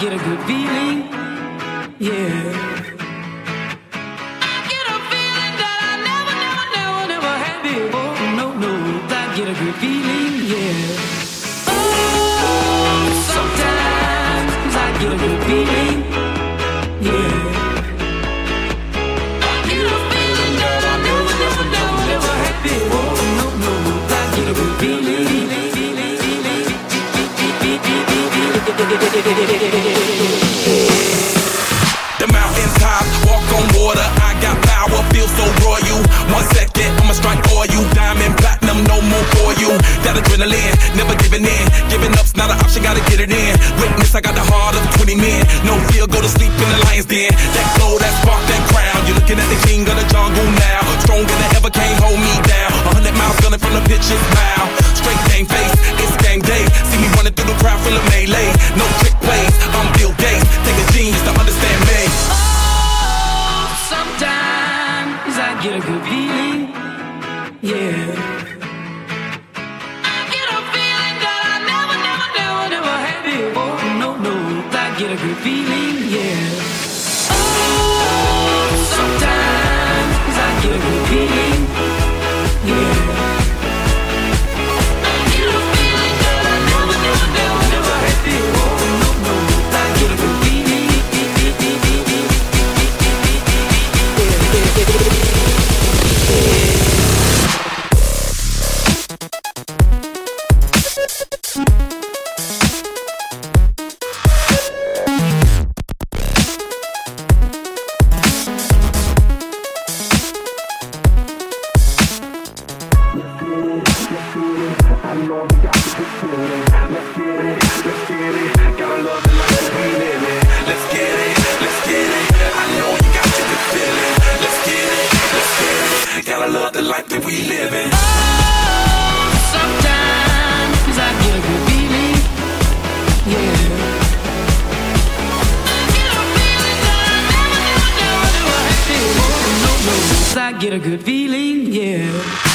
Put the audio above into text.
get a good feeling, yeah. Get a feeling that I never, never, never, never happy. No, no, that get a good feeling The mountain top, walk on water. I got power, feel so royal. One second, I'ma strike for you. Diamond, platinum, no more for you. That adrenaline, never giving in. Giving up's not an option, gotta get it in. Witness, I got the heart of 20 men. No fear, go to sleep in the lion's den. That glow, that spark, that crown. You're looking at the king of the jungle now. Stronger than ever, can't hold me feeling, yeah. Oh, sometimes I get feeling, Let's get it, let's get it. Gotta love it like we live it. Let's get it, let's get it. I know you got good feeling. Let's get it, let's get it. Gotta love the life that we live in. Sometimes I get a good feeling, yeah. I feeling I I get a good feeling, yeah.